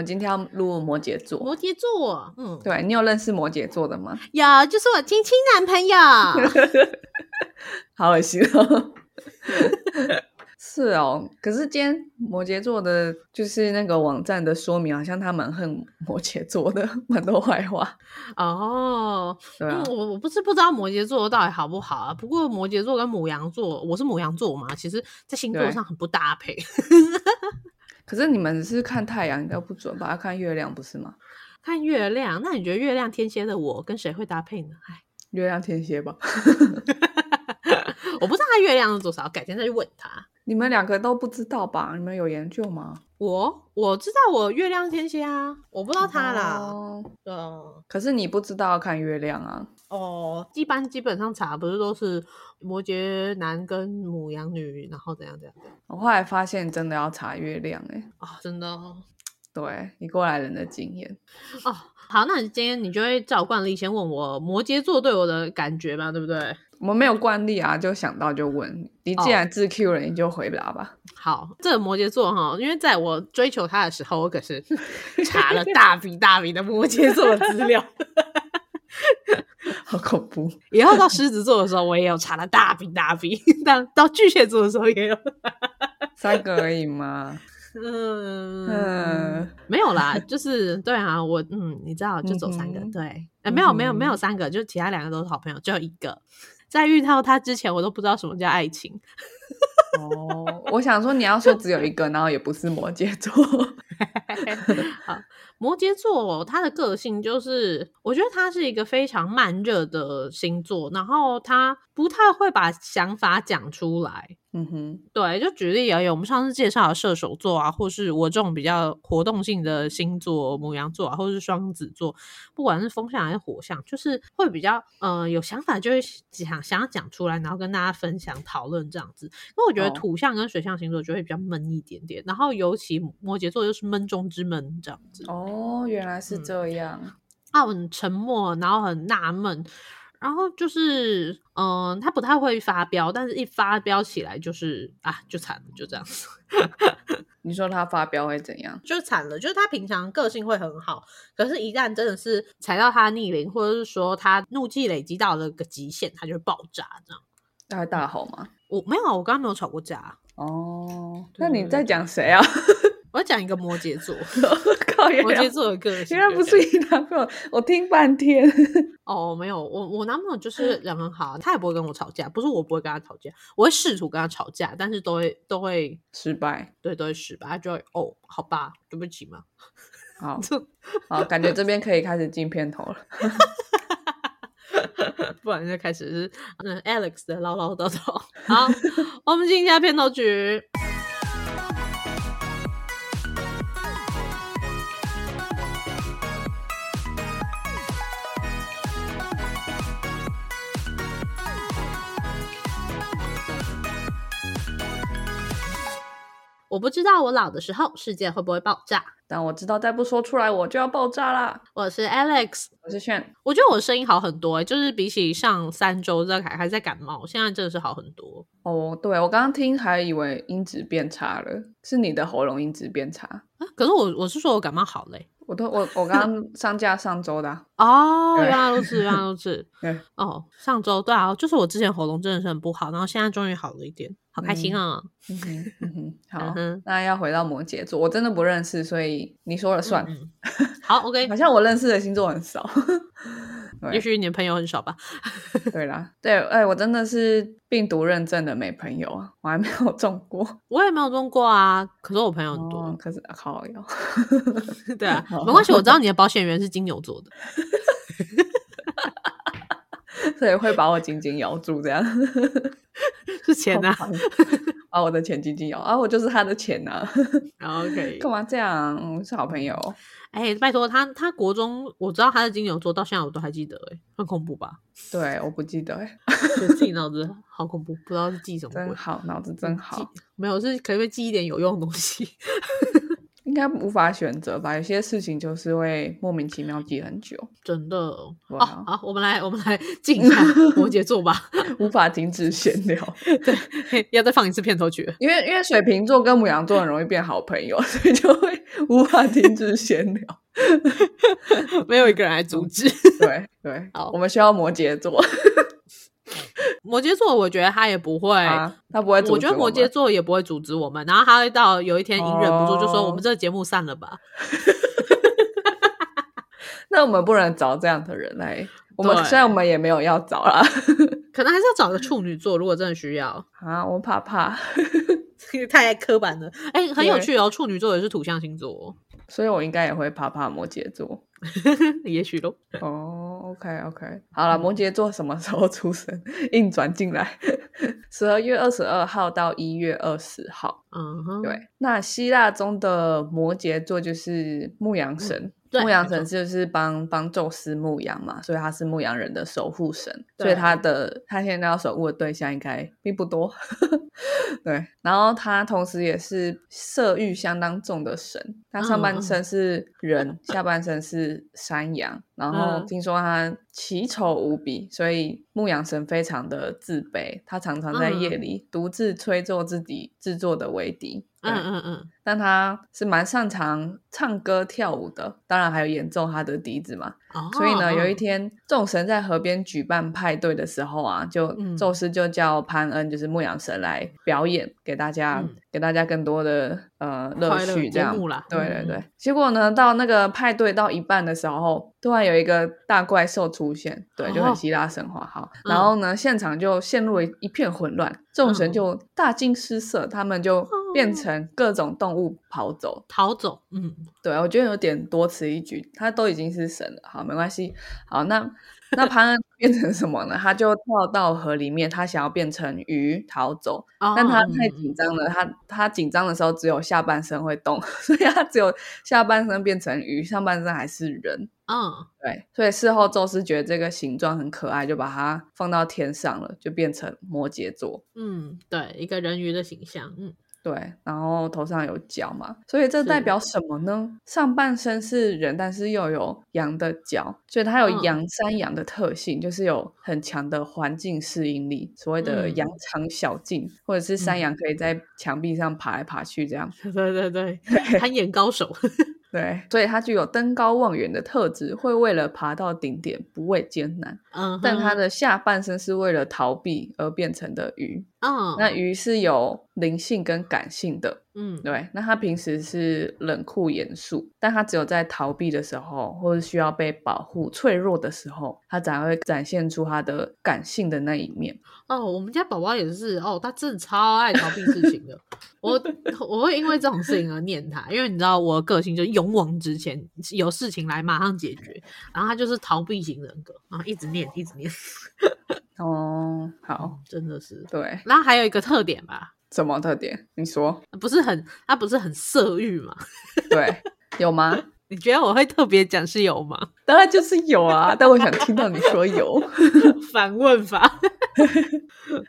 们今天要录摩羯座。摩羯座，嗯，对你有认识摩羯座的吗？有，就是我亲亲男朋友。好恶心哦！是哦，可是今天摩羯座的，就是那个网站的说明，好像他蛮恨摩羯座的，蛮多坏话。哦，对啊嗯，我我不是不知道摩羯座到底好不好啊。不过摩羯座跟母羊座，我是母羊座嘛，其实在星座上很不搭配。可是你们是看太阳，应该不准吧？要看月亮不是吗？看月亮，那你觉得月亮天蝎的我跟谁会搭配呢？哎，月亮天蝎吧？我不知道他月亮是多少，改天再去问他。你们两个都不知道吧？你们有研究吗？我我知道我月亮天蝎啊，我不知道他啦。哦嗯，可是你不知道看月亮啊？哦，一般基本上查不是都是摩羯男跟母羊女，然后怎样怎样怎样我后来发现真的要查月亮、欸，啊、真的哦。对你过来人的经验。哦，好，那你今天你就会照惯例先问我摩羯座对我的感觉嘛，对不对？我们没有惯例啊，就想到就问。你既然自 Q 了，你就回答吧。好，这个摩羯座哈，因为在我追求他的时候，我可是 查了大笔大笔的摩羯座资料。好恐怖！以后到狮子座的时候，我也有查了大笔大笔。但到巨蟹座的时候也有。三个而已嘛。嗯嗯没有啦，就是对啊，我嗯，你知道，就走三个，对，欸，没有没有没有三个，就其他两个都是好朋友，只有一个。在遇到他之前，我都不知道什么叫爱情。哦，我想说你要说只有一个，然后也不是摩羯座。好，摩羯座他的个性就是，我觉得他是一个非常慢热的星座，然后他不太会把想法讲出来。嗯哼，对，就举例而言，我们上次介绍的射手座啊，或是我这种比较活动性的星座，母羊座啊，或者是双子座，不管是风象还是火象，就是会比较呃有想法，就会想想要讲出来，然后跟大家分享讨论这样子。因为我觉得哦土象跟水象星座就会比较闷一点点，然后尤其摩羯座就是闷中之闷这样子。哦，原来是嗯这样。啊很沉默，然后很纳闷，然后就是嗯、他不太会发飙，但是一发飙起来就是啊，就惨了，就这样子。你说他发飙会怎样？就惨了，就是他平常个性会很好，可是，一旦真的是踩到他逆鳞，或者是说他怒气累积到了个极限，他就会爆炸。这样，他会大吼吗？我没有啊，我刚刚没有吵过架。哦，那你在讲谁啊？我要讲一个摩羯座，靠，原来摩羯座的个性，原来不是你男朋友，我听半天。哦，没有，我我男朋友就是 人很好，他也不会跟我吵架，不是我不会跟他吵架，我会试图跟他吵架，但是都会都会失败。对都会失败，他就会哦，好吧，对不起嘛，好这好，感觉这边可以开始进片头了。不然就开始是嗯 Alex 的唠唠叨叨。好，我们进一下片头曲。我不知道我老的时候世界会不会爆炸。但我知道再不说出来我就要爆炸啦。我是 Alex，我是炫，我觉得我的声音好很多、欸，就是比起上三周在还还在感冒，现在真的是好很多。哦，对我刚刚听还以为音质变差了，是你的喉咙音质变差。啊，可是我我是说我感冒好嘞、我都我我刚刚上架上周的啊、哦，原来如此，原来如此。对，哦，上周对啊，就是我之前喉咙真的是很不好，然后现在终于好了一点，好开心啊！嗯哼 嗯哼，好那要回到摩羯座，我真的不认识，所以你说了算。嗯，好，OK，好像我认识的星座很少。对也许你的朋友很少吧。对啦，对，哎、我真的是病毒认证的没朋友啊，我还没有中过。我也没有中过啊，可是我朋友很哦多。，可是靠药。对啊，好没关系，我知道你的保险员是金牛座的。所以会把我紧紧咬住，这样。是钱啊。好烦把我的钱金金有啊，我就是他的钱呐、啊，OK，干嘛这样？嗯是好朋友。哎、拜托他，他国中我知道他是金牛座，到现在我都还记得、哎，很恐怖吧？对，我不记得、欸，哎自己脑子好恐怖，不知道是记什么鬼。真好，脑子真好。没有，是可不可以记一点有用的东西？应该无法选择吧？有些事情就是会莫名其妙记很久，真的。啊哦，好，我们来，我们来 进一下摩羯座吧。无法停止闲聊。对，要再放一次片头曲。因为因为水瓶座跟母羊座很容易变好朋友，所以就会无法停止闲聊。没有一个人来阻止。对对，好我们需要摩羯座摩羯座，我觉得他也不会。啊，他不会阻止我觉得摩羯座也不会阻止我们，然后他会到有一天隐忍不住就说：“哦我们这个节目散了吧。那我们不能找这样的人来。我们对虽然我们也没有要找啦，”可能还是要找个处女座，如果真的需要。啊，我怕怕，太刻板了。哎、很有趣哦，处女座也是土象星座哦，所以我应该也会怕怕摩羯座。也许咯。哦，OK OK，好了，摩羯座什么时候出生？硬转进来，十二月二十二号到一月二十号。嗯哼，对，那希腊中的摩羯座就是牧羊神，对牧羊神就是帮帮宙斯牧羊嘛，所以他是牧羊人的守护神，所以他的他现在要守护的对象应该并不多。对，然后他同时也是色欲相当重的神，他上嗯半身是人，下半身是山羊，然后嗯。听说他奇丑无比，所以牧羊神非常的自卑，他常常在夜嗯。里独自吹奏自己制作的维笛。嗯。嗯嗯，但他是蛮擅长唱歌跳舞的，当然还有演奏他的笛子嘛。哦，所以呢，有一嗯。天众神在河边举办派对的时候啊，就嗯。宙斯就叫潘恩，就是牧羊神来表演给大家，嗯。给大家更多的呃乐趣，这样对对嗯。对。结果呢，到那个派对到一半的时候，突然有一个大怪兽出现，对，就很哦希腊神话好。嗯然后呢，现场就陷入了一片混乱，众神嗯就大惊失色，他们就变成各种动物跑走。逃走，嗯，对，我觉得有点多此一举，他都已经是神了，好，没关系。好，那那潘恩变成什么呢？他就跳到河里面，他想要变成鱼逃走，哦但他太嗯紧张了，他他紧张的时候只有下半身会动，所以他只有下半身变成鱼，上半身还是人。嗯，对，所以事后宙斯觉得这个形状很可爱，就把它放到天上了，就变成摩羯座。嗯，对，一个人鱼的形象，嗯，对，然后头上有角嘛，所以这代表什么呢？上半身是人，但是又有羊的角，所以它有嗯羊山羊的特性，就是有很强的环境适应力，所谓的嗯羊肠小径，或者是山嗯羊可以在墙壁上爬来爬去这样。对对对，攀岩高手，对，所以它具有登高望远的特质，会为了爬到顶点不畏艰难。嗯，但它的下半身是为了逃避而变成的鱼，嗯，那鱼是有灵性跟感性的。嗯，对，那他平时是冷酷严肃，但他只有在逃避的时候，或者需要被保护、脆弱的时候，他才会展现出他的感性的那一面。哦，我们家宝宝也是哦，他真的超爱逃避事情的。我我会因为这种事情而念他，因为你知道我的个性就是勇往直前，有事情来马上解决。然后他就是逃避型人格，然后一直念一直念，哦，好，真的是。对，然后还有一个特点吧，什么特点？你说，不是很他不是很色欲吗？对，有吗？你觉得我会特别讲是有吗？当然就是有啊，但我想听到你说有。反问法。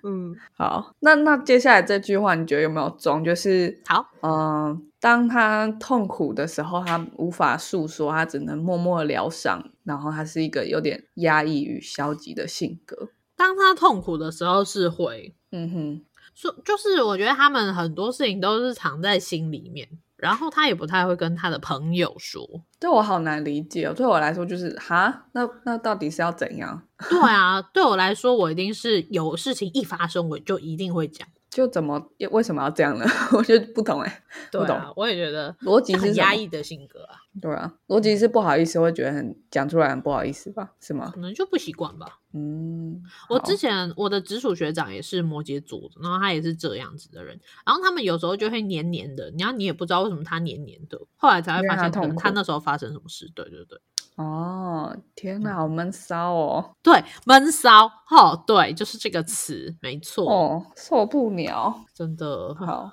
嗯，好，那那接下来这句话，你觉得有没有中？就是好，嗯，当他痛苦的时候，他无法诉说，他只能默默疗伤，然后他是一个有点压抑与消极的性格。当他痛苦的时候是会嗯哼，说，就是我觉得他们很多事情都是藏在心里面，然后他也不太会跟他的朋友说。对我好难理解哦。对我来说，就是哈，那那到底是要怎样？对啊，对我来说，我一定是有事情一发生，我就一定会讲。就怎么为什么要这样呢？我就不懂哎，不懂对啊，我也觉得逻辑是压抑的性格啊，对啊，逻辑是不好意思，会觉得很讲出来很不好意思吧？是吗？可能就不习惯吧。嗯，我之前我的直属学长也是摩羯座的，然后他也是这样子的人，然后他们有时候就会黏黏的，然后你也不知道为什么他黏黏的，后来才会发现可能他那时候发生什么事。对对对，哦，天哪，好闷骚哦，对闷骚，哦，对，就是这个词，没错，哦，受不了。真的，好，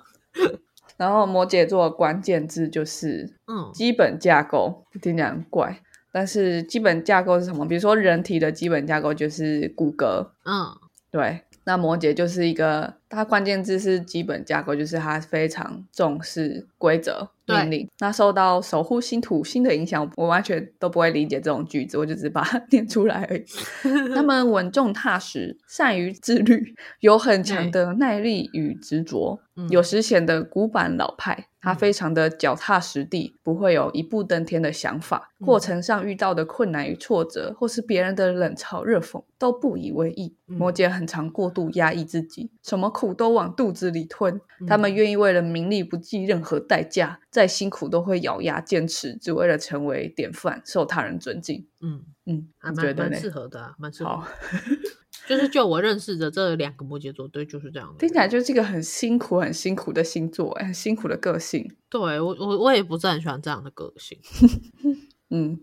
然后摩羯座的关键字就是嗯。基本架构，听起来很怪，但是基本架构是什么？比如说人体的基本架构就是骨骼，嗯。对，那摩羯就是一个，它关键字是基本架构，就是它非常重视规则，对命令。那受到守护星土星的影响，我完全都不会理解这种句子，我就只把它念出来而已。他们稳重踏实，善于自律，有很强的耐力与执着，嗯有时显得古板老派。他嗯非常的脚踏实地，不会有一步登天的想法。嗯过程上遇到的困难与挫折，或是别人的冷嘲热讽，都不以为意。嗯摩羯很常过度压抑自己，什么苦都往肚子里吞。他们嗯愿意为了名利不计任何代价，再辛苦都会咬牙坚持，只为了成为典范，受他人尊敬。嗯，嗯，还蛮蛮？适合的、啊，蛮适合好。就是就我认识的这两个摩羯座，对，就是这样的。听起来就是一个很辛苦、很辛苦的星座，哎很辛苦的个性。对我我我也不是很喜欢这样的个性。嗯，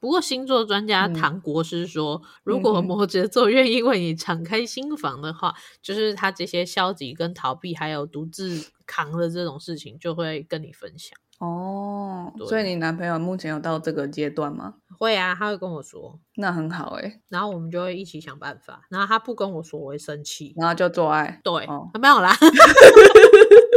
不过星座专家嗯唐国师说，如果摩羯座愿意为你敞开心房的话，就是他这些消极跟逃避，还有独自扛的这种事情，就会跟你分享。哦，所以你男朋友目前有到这个阶段吗？会啊，他会跟我说，那很好哎，然后我们就会一起想办法。然后他不跟我说，我会生气。然后就做爱，对，哦没有啦，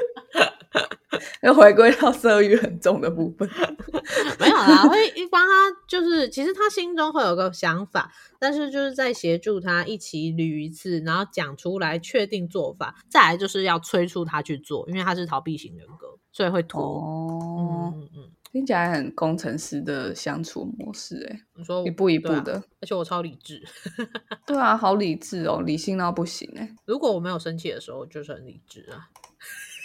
又回归到色欲很重的部分。没有啦，会一帮他，就是其实他心中会有个想法，但是就是在协助他一起捋一次，然后讲出来，确定做法，再来就是要催促他去做，因为他是逃避型人格，所以会拖。哦，嗯嗯嗯，听起来很工程师的相处模式，哎，你说一步一步的。而且我超理智，对啊，好理智哦，理性到不行哎。如果我没有生气的时候，就是很理智啊。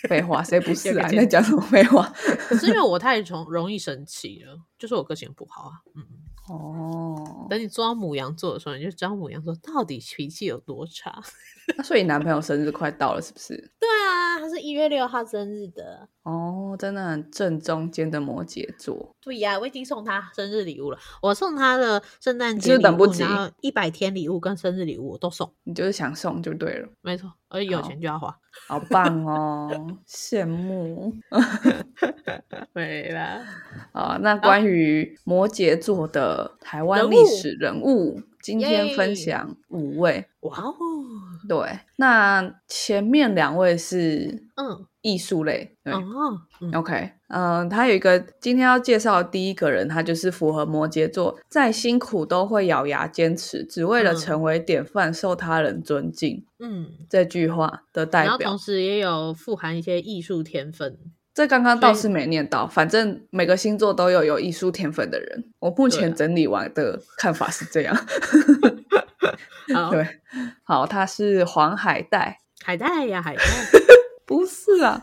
废话，谁不是啊？你在讲什么废话？可是因为我太容容易生气了，就是我个性不好啊。嗯，嗯哦，等你做到母羊座的时候，你就知道母羊座到底脾气有多差。那 所以男朋友生日快到了，是不是？对啊，他是一月六号生日的。哦，真的很正中间的摩羯座。对呀、我已经送他生日礼物了。我送他的圣诞你节礼物，是等不及然后一百天礼物跟生日礼物我都送，你就是想送就对了，没错。而且有好钱就要花。好棒哦，羡慕没啦，啊！那关于摩羯座的台湾人物历史人物，今天分享五位。哇哦，对，那前面两位是嗯，艺术类，对。哦，嗯 OK，嗯、他有一个今天要介绍的第一个人，他就是符合摩羯座，再辛苦都会咬牙坚持，只为了嗯成为典范，受他人尊敬。嗯，这句话的代表然后同，时也有富含一些艺术天分。这刚刚倒是没念到，反正每个星座都有有艺术天分的人。我目前整理完的看法是这样。啊，对，好，他是黄海带，海带呀，海带。不是啊，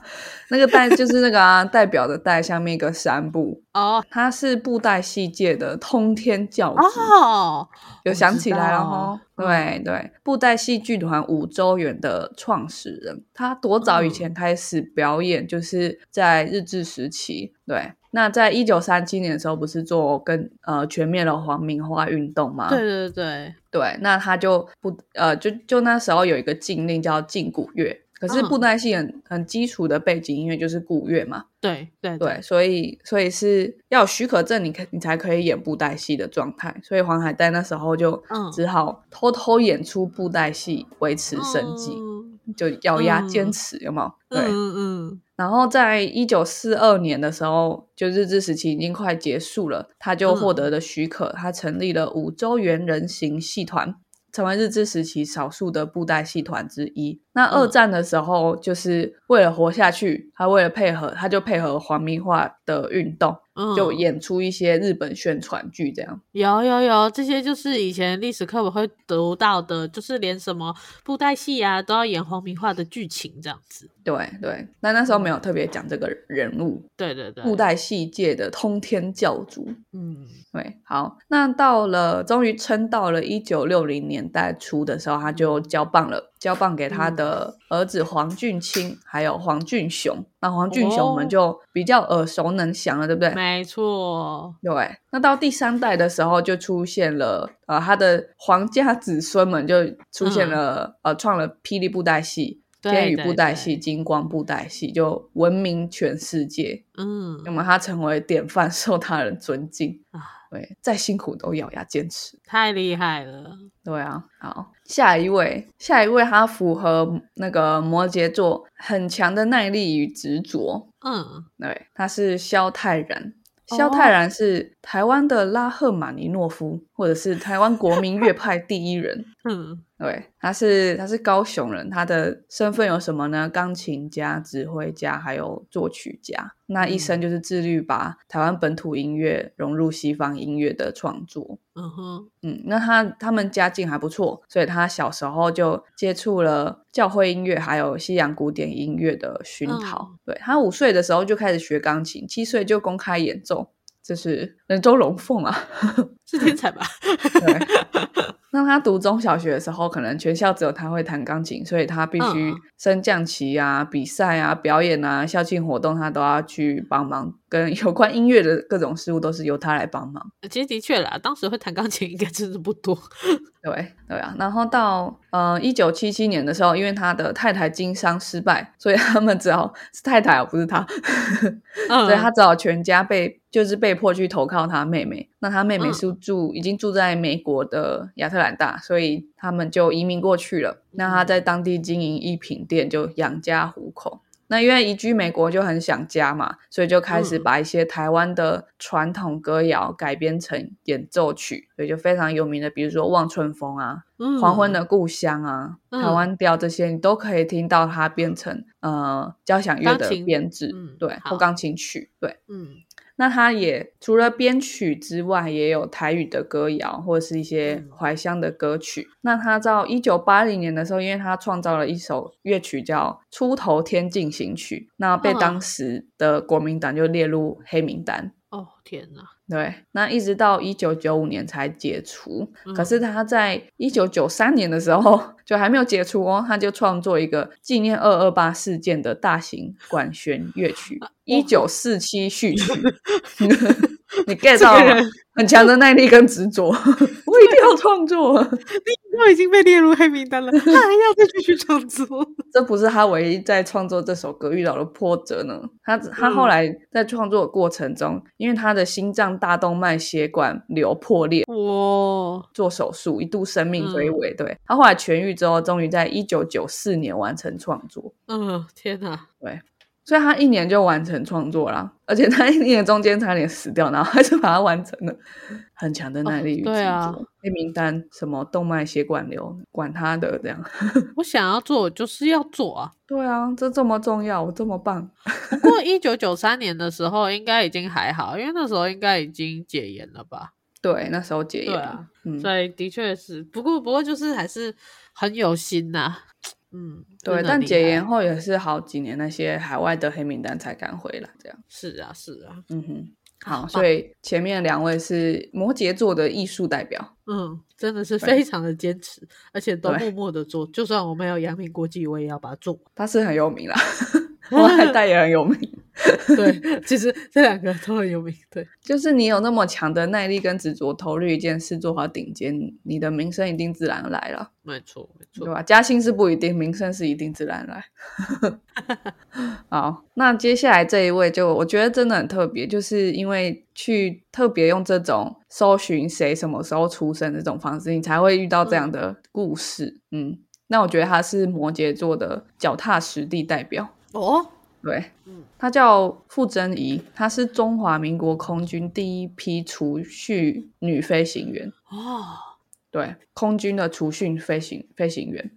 那个带就是那个啊，代表的带下面一个山部，哦。他是布袋戏界的通天教主。哦，有想起来了哈。对对，布袋戏剧团五周元的创始人，他多早以嗯。前开始表演，就是在日治时期。对，那在一九三七年的时候，不是做跟呃全面的皇民化运动吗？对对对，对，那他就不呃，就就那时候有一个禁令叫禁古乐。可是嗯布袋戏很很基础的背景音乐就是古乐嘛，对对对，所以所以是要有许可证，你可你才可以演布袋戏的状态。所以黄海带那时候就嗯只好偷偷演出布袋戏维持生计，嗯就咬牙嗯坚持，有没有？对。嗯嗯然后在一九四二年的时候，就日治时期已经快结束了，他就获嗯得了许可，他成立了五洲猿人形戏团。成为日治时期少数的布袋戏团之一。那二嗯战的时候，就是为了活下去，他为了配合，他就配合皇民化的运动，嗯，就演出一些日本宣传剧，这样。有有有，这些就是以前历史课本会读到的，就是连什么布袋戏啊都要演皇民化的剧情这样子。对对，那那时候没有特别讲这个人物，对对对，布袋戏界的通天教主。嗯对，好，那到了终于撑到了一九六零年代初的时候，他就交棒了，交棒给他的儿子黄俊卿，还有黄俊雄。那黄俊雄我们哦就比较耳熟能详了，对不对？没错，对，那到第三代的时候，就出现了呃，他的皇家子孙们就出现了、呃，创了霹雳布袋戏、天宇对对布袋戏、金光布袋戏，就闻名全世界。嗯那么他成为典范，受他人尊敬。啊，对，再辛苦都咬牙坚持。太厉害了。对啊，好，下一位，下一位，他符合那个摩羯座很强的耐力与执着。嗯，对，他是萧泰然。萧泰然是台湾的拉赫玛尼诺夫，或者是台湾国民乐派第一人。嗯，对，他是他是高雄人，他的身份有什么呢？钢琴家、指挥家，还有作曲家。那一生就是致力把台湾本土音乐融入西方音乐的创作。嗯哼，嗯，那他他们家境还不错，所以他小时候就接触了教会音乐，还有西洋古典音乐的熏陶。对他五岁的时候就开始学钢琴，七岁就公开演奏，这是人中龙凤啊，是天才吧？对。那他读中小学的时候，可能全校只有他会弹钢琴，所以他必须升降旗啊、比赛啊、表演啊、校庆活动，他都要去帮忙。跟有关音乐的各种事物都是由他来帮忙。其实的确啦，当时会弹钢琴应该真的不多。对对啊，然后到呃一九七七年的时候，因为他的太太经商失败，所以他们只好是太太而不是他，所以他只好全家被就是被迫去投靠他妹妹。那他妹妹是住已经住在美国的亚特兰大，所以他们就移民过去了。那他在当地经营一品店，就养家糊口。那因为移居美国就很想家嘛，所以就开始把一些台湾的传统歌谣改编成演奏曲，所以就非常有名的，比如说《望春风》啊，《黄昏的故乡》啊，《台湾调》这些，你都可以听到它变成呃交响乐的编制，对，或钢琴曲，对，嗯。那他也除了编曲之外，也有台语的歌谣或者是一些怀乡的歌曲。那他到一九八零年的时候，因为他创造了一首乐曲叫《出头天进行曲》，那被当时的国民党就列入黑名单。哦天哪！对，那一直到一九九五年才解除。可是他在一九九三年的时候 就还没有解除哦，他就创作一个纪念二二八事件的大型管弦乐曲《一九四七序曲 》。你 get 到了？很强的耐力跟执着，我一定要创作。你都已经被列入黑名单了，他还要再继续创作？这不是他唯一在创作这首歌遇到的波折呢。他他后来在创作的过程中，因为他的心脏大动脉血管瘤破裂，哇，做手术一度生命垂危。对他后来痊愈之后，终于在一九九四年完成创作。嗯，天哪，对。所以他一年就完成创作了，而且他一年中间差点死掉，然后还是把它完成了，很强的耐力与执着。黑名单什么动脉血管瘤，管他的这样。我想要做就是要做啊。对啊，这这么重要，我这么棒。不过一九九三年的时候应该已经还好，因为那时候应该已经解严了吧？对，那时候解严啊，所以的确是。不过不过就是还是很有心呐。嗯，对，但解严。后也是好几年，那些海外的黑名单才敢回来，这样。是啊，是啊，嗯哼，好，所以前面两位是摩羯座的艺术代表，嗯，真的是非常的坚持，而且都默默的做，就算我没有阳明国际，我也要把它做，他是很有名啦。我海带也很有名，对，其实这两个都很有名。对，就是你有那么强的耐力跟执着，投入一件事做好顶尖，你的名声一定自然来了。没错，没错，对吧？加薪是不一定，名声是一定自然来。好，那接下来这一位就我觉得真的很特别，就是因为去特别用这种搜寻谁什么时候出生这种方式，你才会遇到这样的故事。嗯，那我觉得他是摩羯座的脚踏实地代表。哦，对，嗯，她叫傅珍怡，她是中华民国空军第一批储蓄女飞行员。哦，对，空军的储训飞行飞行员。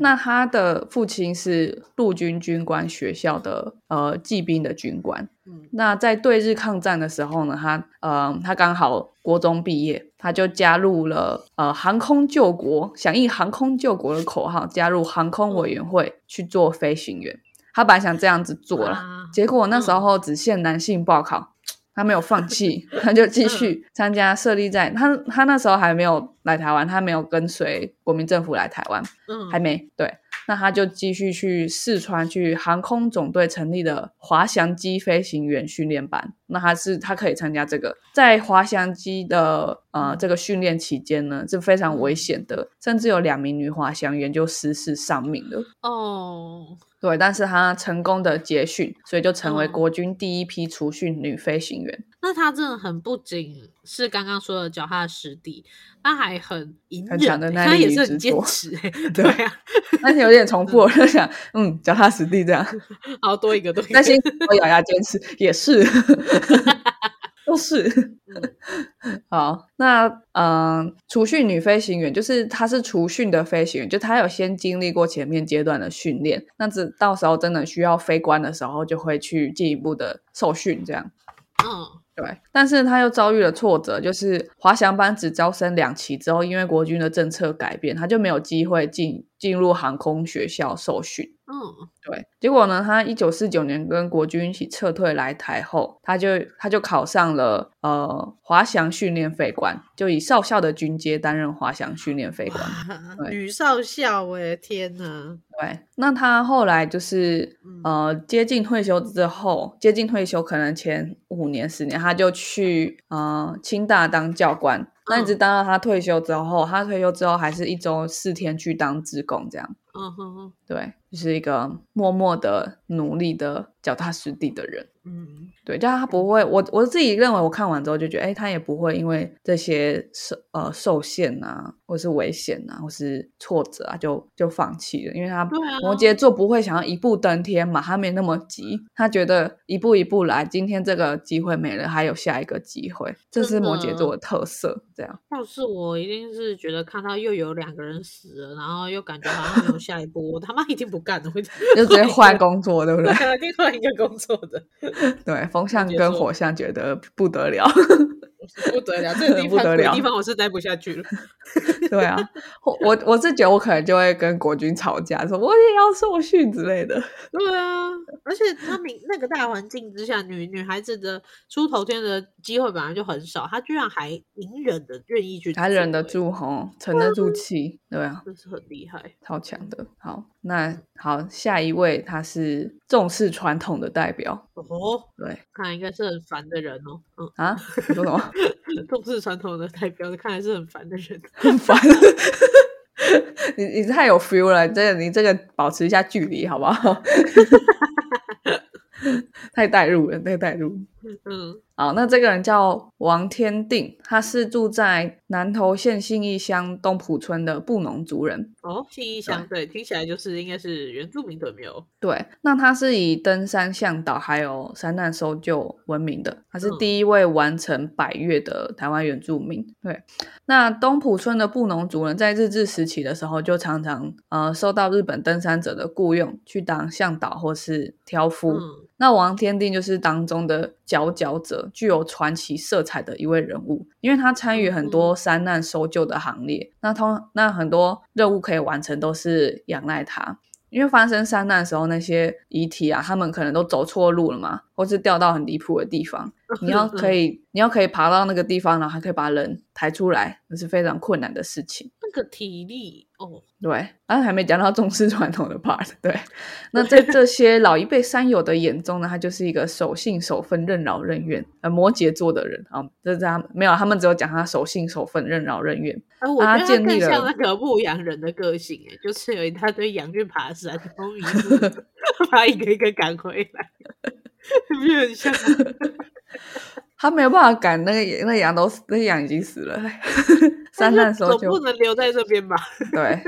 那他的父亲是陆军军官学校的呃骑兵的军官。嗯，那在对日抗战的时候呢，他呃他刚好国中毕业，他就加入了呃航空救国，响应航空救国的口号，加入航空委员会去做飞行员。他本来想这样子做了，结果那时候只限男性报考，他没有放弃，他就继续参加设立在他他那时候还没有来台湾，他没有跟随国民政府来台湾，嗯，还没对。那他就继续去四川去航空总队成立的滑翔机飞行员训练班。那他是他可以参加这个，在滑翔机的呃这个训练期间呢是非常危险的，甚至有两名女滑翔员就失事丧命了。哦，对，但是他成功的结训，所以就成为国军第一批除训女飞行员。那他真的很不仅是刚刚说的脚踏实地，他还很隐很强忍欸，的耐力他也是很坚持、欸。对对啊，但是有点重复，我就想，嗯，脚踏实地这样。好多一个多一个但。是我咬牙坚持也是，都是。好，那嗯、除训女飞行员就是她是除训的飞行员，就她有先经历过前面阶段的训练，那这到时候真的需要飞官的时候，就会去进一步的受训这样。嗯，对，但是他又遭遇了挫折，就是滑翔班只招生两期之后，因为国军的政策改变，他就没有机会进进入航空学校受训。嗯，对，结果呢，他一九四九年跟国军一起撤退来台后，他就他就考上了呃滑翔训练飞官，就以少校的军阶担任滑翔训练飞官。女少校我的、天哪！对，那他后来就是嗯呃接近退休之后，接近退休可能前五年十年，他就去呃清大当教官。那一直当到他退休之后，他退休之后还是一周四天去当职工这样。嗯哼哼，对，就是一个默默的努力的脚踏实地的人。嗯对，但他不会，我我自己认为，我看完之后就觉得，哎，他也不会因为这些受呃受限啊，或是危险啊，或是挫折啊，就就放弃了，因为他摩羯座不会想要一步登天嘛，他没那么急，他觉得一步一步来，今天这个机会没了，还有下一个机会，这是摩羯座的特色，这样。要是我，一定是觉得看到又有两个人死了，然后又感觉好像没有 下一步，我他妈一定不干了，会就直接换工作，对不对？对，一定换一个工作的，对，风象跟火象觉得不得了。不得了，这个 地方，不得了这个地方我是待不下去了。对啊，我我我是觉得我可能就会跟国军吵架，说我也要受训之类的。对啊，而且他明那个大环境之下，女女孩子的出头天的机会本来就很少，她居然还隐忍的愿意去，还忍得，住吼，沉得住气，对啊，这是很厉害。超强的。好，那好，下一位他是重视传统的代表，哦，对看来应该是很烦的人哦。嗯，啊，你说什么？重视传统的代表，看来是很烦的人。很烦。你你太有 feel 了，你这个你这个保持一下距离好不好？太带入了，太带入。嗯好，那这个人叫王天定，他是住在南投县信义乡东埔村的布农族人。哦，信义乡对，听起来就是应该是原住民的没有？对，那他是以登山向导还有山难搜救闻名的，他是嗯第一位完成百越的台湾原住民。对，那东埔村的布农族人在日治时期的时候，就常常呃受到日本登山者的雇佣去当向导或是挑夫。嗯那王天定就是当中的佼佼者，具有传奇色彩的一位人物，因为他参与很多山难搜救的行列，那通那很多任务可以完成都是仰赖他。因为发生山难的时候，那些遗体啊，他们可能都走错路了嘛，或是掉到很离谱的地方。你要可以，你要可以爬到那个地方，然后还可以把人抬出来，那是非常困难的事情。那个体力哦，对，然后还没讲到重视传统的 part。对，那在这些老一辈山友的眼中呢，他就是一个守信守分、任劳任怨，呃，摩羯座的人啊。这是他没有，他们只有讲他守信守分、任劳任怨。啊，我他觉得他更建立了像那个牧羊人的个性，哎，就是有一大堆羊去爬山，然后迷路了把一个一个赶回来，你不很像吗？他没有办法赶那个那羊都那羊已经死了，山 难的时候就总不能留在这边吧？对。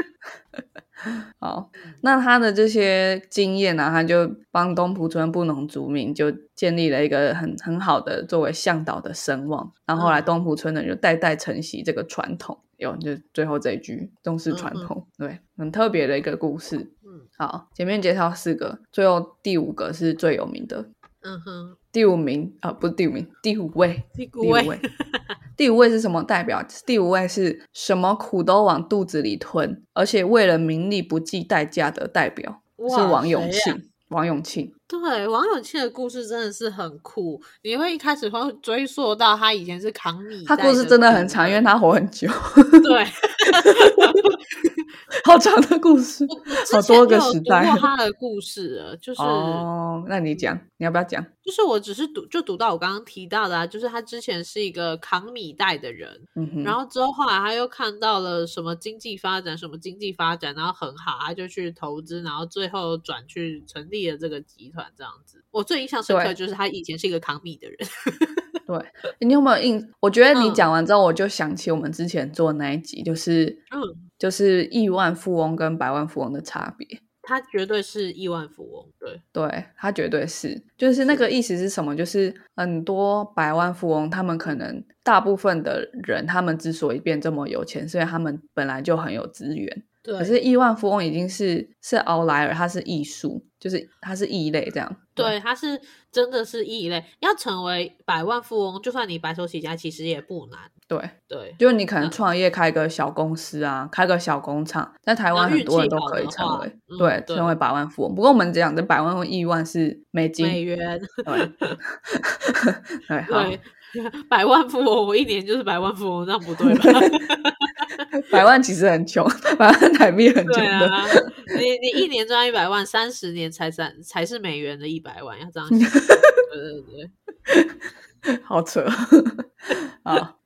好，那他的这些经验呢、他就帮东埔村布农族民就建立了一个很很好的作为向导的声望，然后后来嗯东埔村的人就代代承袭这个传统。有，就最后这一句重视传统，对，很特别的一个故事。嗯好，前面介绍四个，最后第五个是最有名的，嗯哼，第五名啊、不是第五名，第五位，第五位第五位，第五位是什么代表？第五位是什么苦都往肚子里吞，而且为了名利不计代价的代表，是王永庆。王永庆，对，王永庆的故事真的是很酷，你会一开始会追溯到他以前是扛米他故事真的很长，因为他活很久，对，好长的故事，好多个时代过。他的故事了，就是、哦，那你讲，你要不要讲？就是我只是读就读到我刚刚提到的啊，就是他之前是一个扛米袋的人，嗯哼，然后之后后来他又看到了什么经济发展，什么经济发展，然后很好，他就去投资，然后最后转去成立了这个集团这样子。我最印象深刻对就是他以前是一个扛米的人，对，你有没有印？我觉得你嗯讲完之后，我就想起我们之前做的那一集，就是嗯，就是亿万富翁跟百万富翁的差别。他绝对是亿万富翁，对，对，他绝对是，就是那个意思是什么？就是很多百万富翁，他们可能大部分的人，他们之所以变这么有钱，是因为他们本来就很有资源。对，可是亿万富翁已经是是 outlier，他是艺术，就是他是异类这样。对，他是真的是异类。要成为百万富翁，就算你白手起家，其实也不难。对，对，就是你可能嗯创业开个小公司啊，开个小工厂，在台湾很多人都可以成为嗯对对成为百万富翁。不过我们讲的百万或亿万是美金，美元，对 对，百万富翁，我一年就是百万富翁，那不对吧？百万其实很穷，百万台币很穷的。啊，你你一年赚一百万，三十年才三才是美元的一百万，要这样想。对 对对，好扯啊！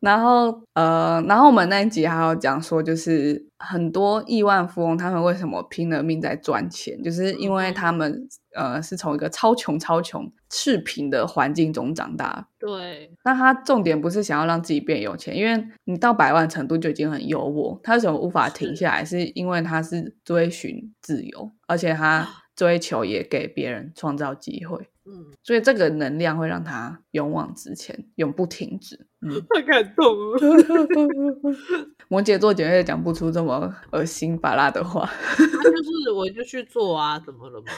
然后呃，然后我们那一集还有讲说，就是很多亿万富翁他们为什么拼了命在赚钱，就是因为他们呃是从一个超穷超穷赤贫的环境中长大。对，那他重点不是想要让自己变有钱，因为你到百万程度就已经很优渥。他为什么无法停下来？是因为他是追寻自由，而且他追求也给别人创造机会。嗯，所以这个能量会让他勇往直前，永不停止。嗯，太感动了。摩羯座绝对讲不出这么恶心巴拉的话。他 就是我就去做啊，怎么了嘛？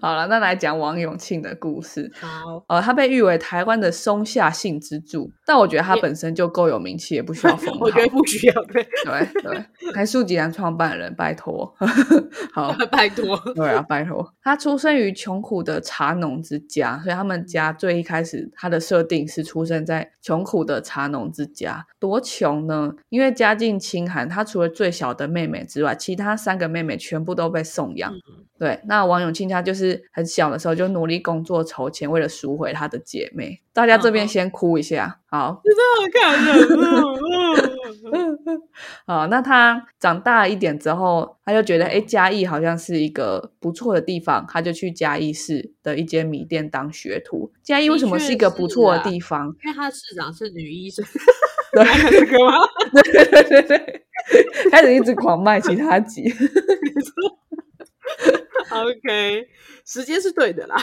好了，那来讲王永庆的故事。好，呃，他被誉为台湾的松下幸之助，但我觉得他本身就够有名气，也不需要封号。我觉得不需要，对，对对，台塑集团创办人，拜托。好，拜托。对啊，拜托。他出生于穷苦的茶农之家，所以他们家最一开始他的设定是出生在穷苦的茶农之家。多穷呢？因为家境清寒，他除了最小的妹妹之外，其他三个妹妹全部都被送养。嗯对，那王永庆他就是很小的时候就努力工作筹钱，为了赎回他的姐妹。大家这边先哭一下，好，太感人了。好，那他长大一点之后，他就觉得，哎，嘉义好像是一个不错的地方，他就去嘉义市的一间米店当学徒。嘉义为什么是一个不错的地方？因为他的市长是女医生，对这个吗？对对对对，开始一直狂卖其他集。OK，时间是对的啦。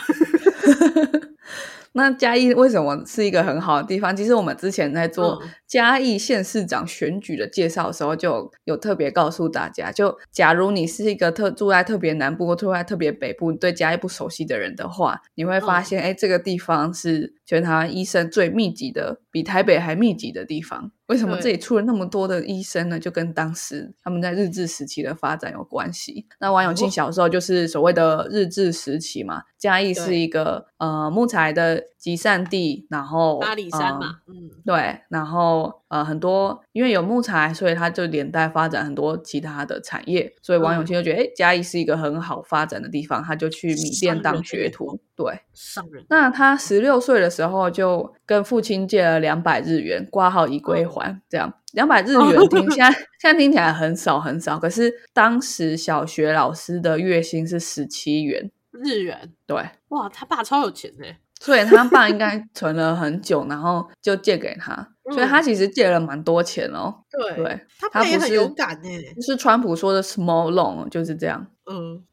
那嘉义为什么是一个很好的地方？其实我们之前在做嘉义县市长选举的介绍的时候，就有有特别告诉大家，就假如你是一个特住在特别南部或住在特别北部，你对嘉义不熟悉的人的话，你会发嗯现，哎、这个地方是全台湾医生最密集的，比台北还密集的地方。为什么这里出了那么多的医生呢？就跟当时他们在日治时期的发展有关系。那王永庆哦小时候就是所谓的日治时期嘛，嘉义是一个呃木材的集散地，然后阿里山呃嘛，嗯，对，然后呃很多因为有木材，所以它就连带发展很多其他的产业，所以王永庆就觉得，哎、嘉义是一个很好发展的地方，他就去米店当学徒。对，上人那他十六岁的时候就跟父亲借了两百日元，挂号已归还，这样两百日元听现在现在听起来很少很少，可是当时小学老师的月薪是十七元，日元，对。哇，他爸超有钱的。所以他爸应该存了很久，然后就借给他，所以他其实借了蛮多钱哦。对对，他他不是爸也很勇敢呢。就是川普说的 small loan 就是这样。嗯，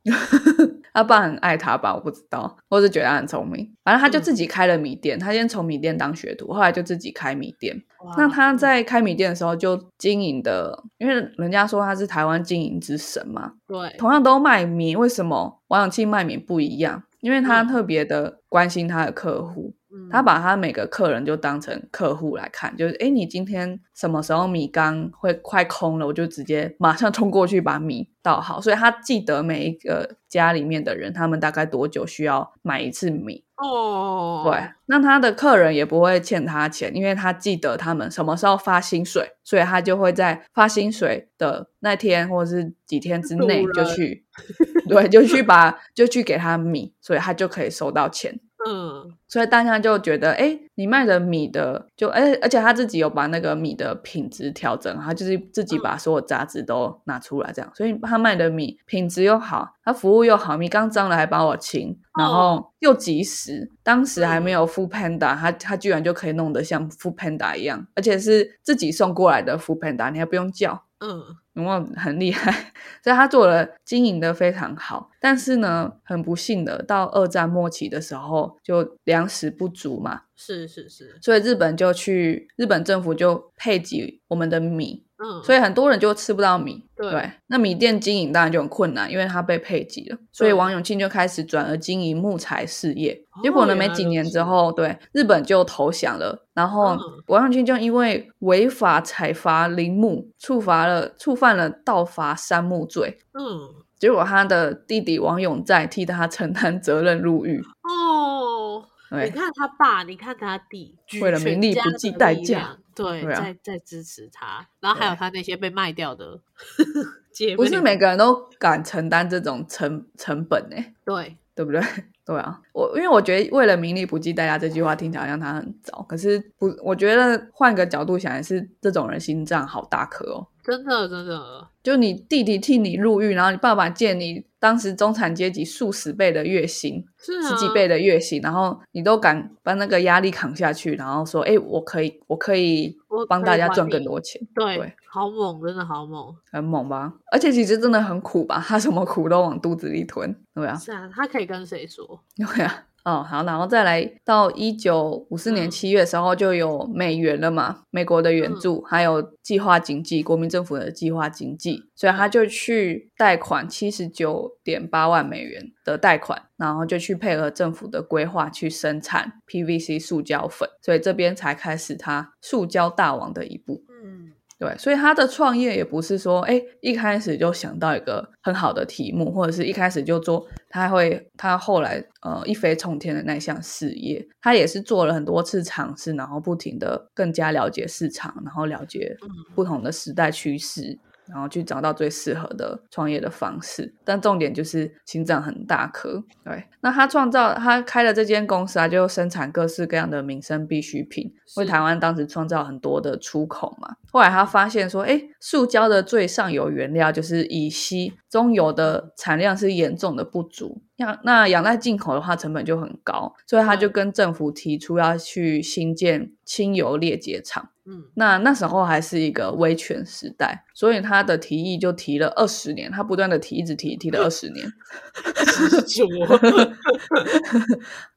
他爸很爱他吧？我不知道，或是觉得他很聪明。反正他就嗯自己开了米店，他先从米店当学徒，后来就自己开米店。那他在开米店的时候就经营的，因为人家说他是台湾经营之神嘛，对同样都卖米，为什么王永庆卖米不一样？因为他嗯特别的关心他的客户，嗯他把他每个客人就当成客户来看，就是哎，你今天什么时候米缸会快空了，我就直接马上冲过去把米倒好。所以他记得每一个家里面的人，他们大概多久需要买一次米。哦，对，那他的客人也不会欠他钱，因为他记得他们什么时候发薪水，所以他就会在发薪水的那天或者是几天之内就去，对，就去把就去给他米，所以他就可以收到钱。嗯，所以大家就觉得，哎，你卖的米的就，哎，而且他自己有把那个米的品质调整，他就是自己把所有杂质都拿出来，这样，所以他卖的米品质又好，他服务又好，米刚脏了还帮我清，然后又及时，当时还没有 Food Panda，他他居然就可以弄得像 Food Panda 一样，而且是自己送过来的 Food Panda，你还不用叫。嗯，有没有很厉害？所以他做了经营的非常好，但是呢，很不幸的，到二战末期的时候，就粮食不足嘛，是是是，所以日本就去，日本政府就配给我们的米，嗯，所以很多人就吃不到米。对那米店经营当然就很困难，因为它被配给了，所以王永庆就开始转而经营木材事业。哦结果呢，没几年之后，对日本就投降了，然后嗯王永庆就因为违法采伐林木，触罚了触犯了盗伐山木罪，嗯，结果他的弟弟王永在替他承担责任入狱。哦，你，看他爸，你看他弟，举为了名利不计代价对，对啊在在支持他，然后还有他那些被卖掉的 姐妹，不是每个人都敢承担这种成成本呢、对，对不对？对啊，我因为我觉得为了名利不计代价这句话听起来好像他很糟，可是不，我觉得换个角度想，也是这种人心脏好大颗哦。真的真的，就你弟弟替你入狱，然后你爸爸借你当时中产阶级数十倍的月薪，是啊，十几倍的月薪，然后你都敢把那个压力扛下去，然后说，哎，我可以，我可以帮大家赚更多钱，对，对好猛，真的好猛，很猛吧？而且其实真的很苦吧？他什么苦都往肚子里吞，对啊，是啊，他可以跟谁说？对啊。哦，好，然后再来到一九五四年嗯。七月的时候，就有美元了嘛，美国的援助，还有计划经济，国民政府的计划经济，所以他就去贷款七十九点八万美元的贷款，然后就去配合政府的规划去生产 PVC 塑胶粉，所以这边才开始他塑胶大王的一步。嗯，对，所以他的创业也不是说，哎，一开始就想到一个很好的题目，或者是一开始就做，他会他后来呃一飞冲天的那项事业，他也是做了很多次尝试，然后不停的更加了解市场，然后了解嗯。不同的时代趋势，然后去找到最适合的创业的方式。但重点就是心脏很大颗，对。那他创造他开了这间公司啊，就生产各式各样的民生必需品，为台湾当时创造很多的出口嘛。后来他发现说，哎，塑胶的最上游原料就是乙烯，中游的产量是严重的不足。那那养在进口的话，成本就很高，所以他就跟政府提出要去新建清油裂解厂。嗯，那那时候还是一个威权时代，所以他的提议就提了二十年，他不断的提，一直提，提了二十年。我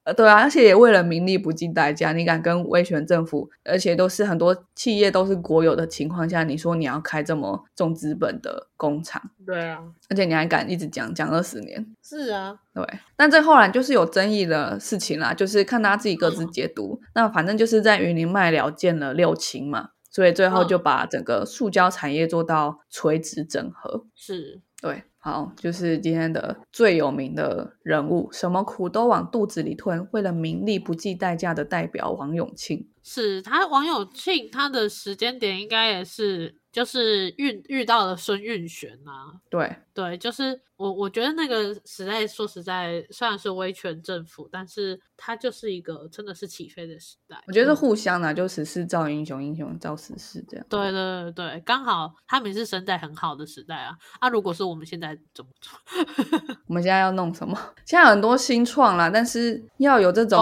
呃，对啊，而且也为了名利不计代价，你敢跟威权政府，而且都是很多企业都是国有的情况下，你说你要开这么重资本的工厂，对啊，而且你还敢一直讲讲二十年，是啊，对，但这后来就是有争议的事情啦，就是看大家自己各自解读。那反正就是在云林麦寮建了六轻嘛，所以最后就把整个塑胶产业做到垂直整合。是，对，好，就是今天的最有名的人物，什么苦都往肚子里吞，为了名利不计代价的代表王永庆。是他王永庆，他的时间点应该也是就是遇遇到了孙运璇啊，对，对，就是我我觉得那个时代，说实在，虽然是威权政府，但是它就是一个真的是起飞的时代。我觉得嗯互相啊，就时势造英雄，英雄造时势这样。对对对对，刚好他们是生在很好的时代啊。啊，如果是我们现在怎么做？我们现在要弄什么？现在很多新创啦，但是要有这种，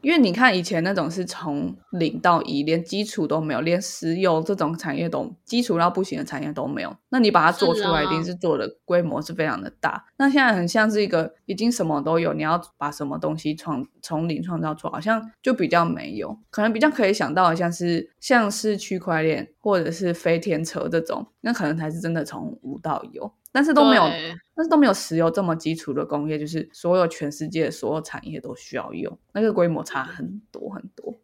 因为你看以前那种是从零到一，连基础都没有，连石油这种产业都基础到不行的产业都没有。那你把它做出来，一定是做的规模是非常的大。那现在很像是一个已经什么都有，你要把什么东西创从零创造出来，好像就比较没有。可能比较可以想到的像是像是区块链或者是飞天车这种，那可能才是真的从无到有。但是都没有但是都没有石油这么基础的工业，就是所有全世界所有产业都需要用，那个规模差很多很多，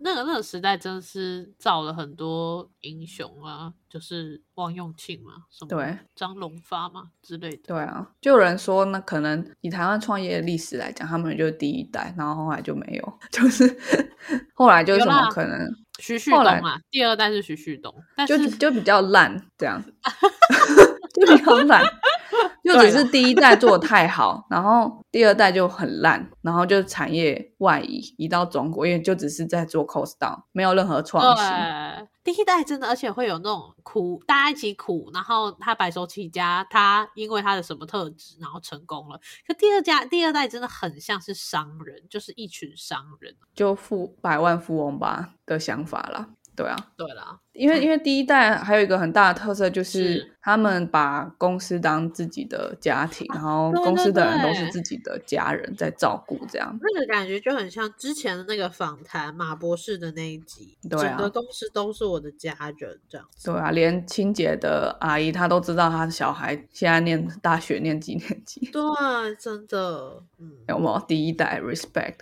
那个那个时代真的是造了很多英雄啊，就是王永庆嘛，什么对张荣发嘛之类的。对啊，就有人说，那可能以台湾创业的历史来讲，他们就是第一代，然后后来就没有，就是后来就是什么可能徐旭东嘛，第二代是徐旭东，但就是就比较烂这样 就比较烂。就只是第一代做的太好，然后第二代就很烂，然后就产业外移移到中国，因为就只是在做 cost down，没有任何创新。对，第一代真的，而且会有那种苦，大家一起苦，然后他白手起家，他因为他的什么特质，然后成功了。可第二家第二代真的很像是商人，就是一群商人，就富百万富翁吧的想法啦。对啊，对啦，因为因为第一代还有一个很大的特色，就是是他们把公司当自己的家庭，然后公司的人都是自己的家人在照顾，这样。那个感觉就很像之前的那个访谈马博士的那一集，对啊整个公司都是我的家人这样子。对啊，连清洁的阿姨她都知道她的小孩现在念大学念几年级，对，真的，嗯有没有？第一代 respect。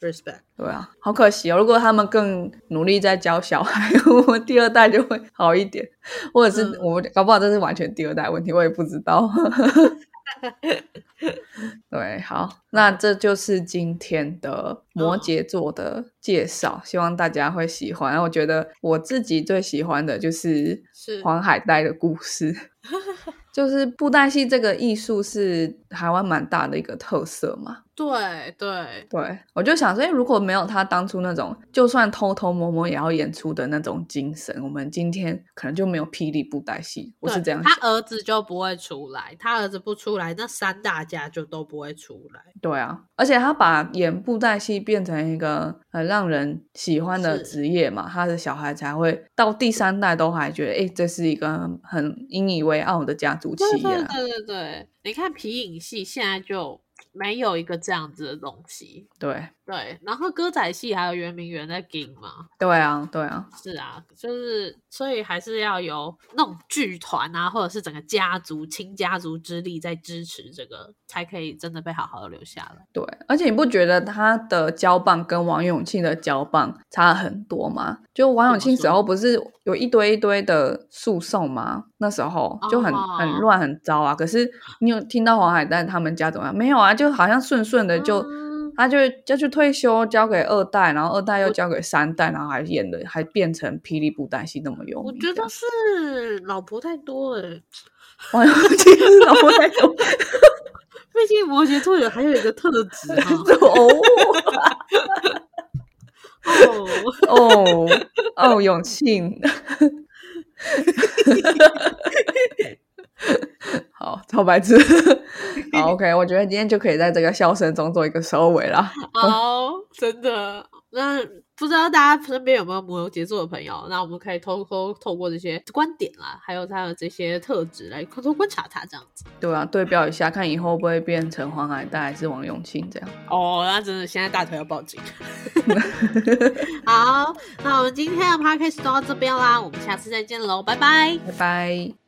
，respect。对啊，好可惜哦！如果他们更努力在教小孩，我们第二代就会好一点，或者是嗯我们搞不好这是完全第二代问题，我也不知道。对，好，那这就是今天的摩嗯羯座的介绍，希望大家会喜欢。我觉得我自己最喜欢的就是是黄海带的故事，就是布袋戏这个艺术是台湾蛮大的一个特色嘛。对对，对，我就想说，哎如果没有他当初那种就算偷偷摸摸也要演出的那种精神，我们今天可能就没有霹雳布袋戏。我是对这样想。他儿子就不会出来，他儿子不出来，那三大家就都不会出来。对啊，而且他把演布袋戏变成一个很让人喜欢的是职业嘛，他的小孩才会到第三代都还觉得，哎，这是一个很很引以为傲的家族企对业啊。对对对对，你看皮影戏现在就没有一个这样子的东西。对对，然后歌仔戏还有圆明园在顶嘛，对啊，对啊，是啊，就是所以还是要有那种剧团啊，或者是整个家族亲家族之力在支持这个，才可以真的被好好的留下来。对，而且你不觉得他的交棒跟王永庆的交棒差很多吗？就王永庆时候不是有一堆一堆的诉讼吗？那时候就很、很哦乱很糟啊。可是你有听到黄海丹他们家怎么样？没有啊，就好像顺顺的就、嗯他就就去退休，交给二代，然后二代又交给三代，然后还演的还变成霹雳布袋戏那么有名。我觉得是老婆太多了，王永庆是老婆太多 毕竟摩羯座有还有一个特质哈。哦 哦，哦哦，永庆。好，超白痴。好，OK，我觉得今天就可以在这个笑声中做一个收尾啦。好，真的。那不知道大家身边有没有摩羯座的朋友？那我们可以偷偷透过这些观点啦，还有他的这些特质来偷偷观察他这样子。对啊，对标一下，看以后会不会变成黄海带还是王永庆这样。哦，那真的现在大腿要报警。好，那我们今天的 podcast 就到这边啦，我们下次再见喽，拜拜。拜拜。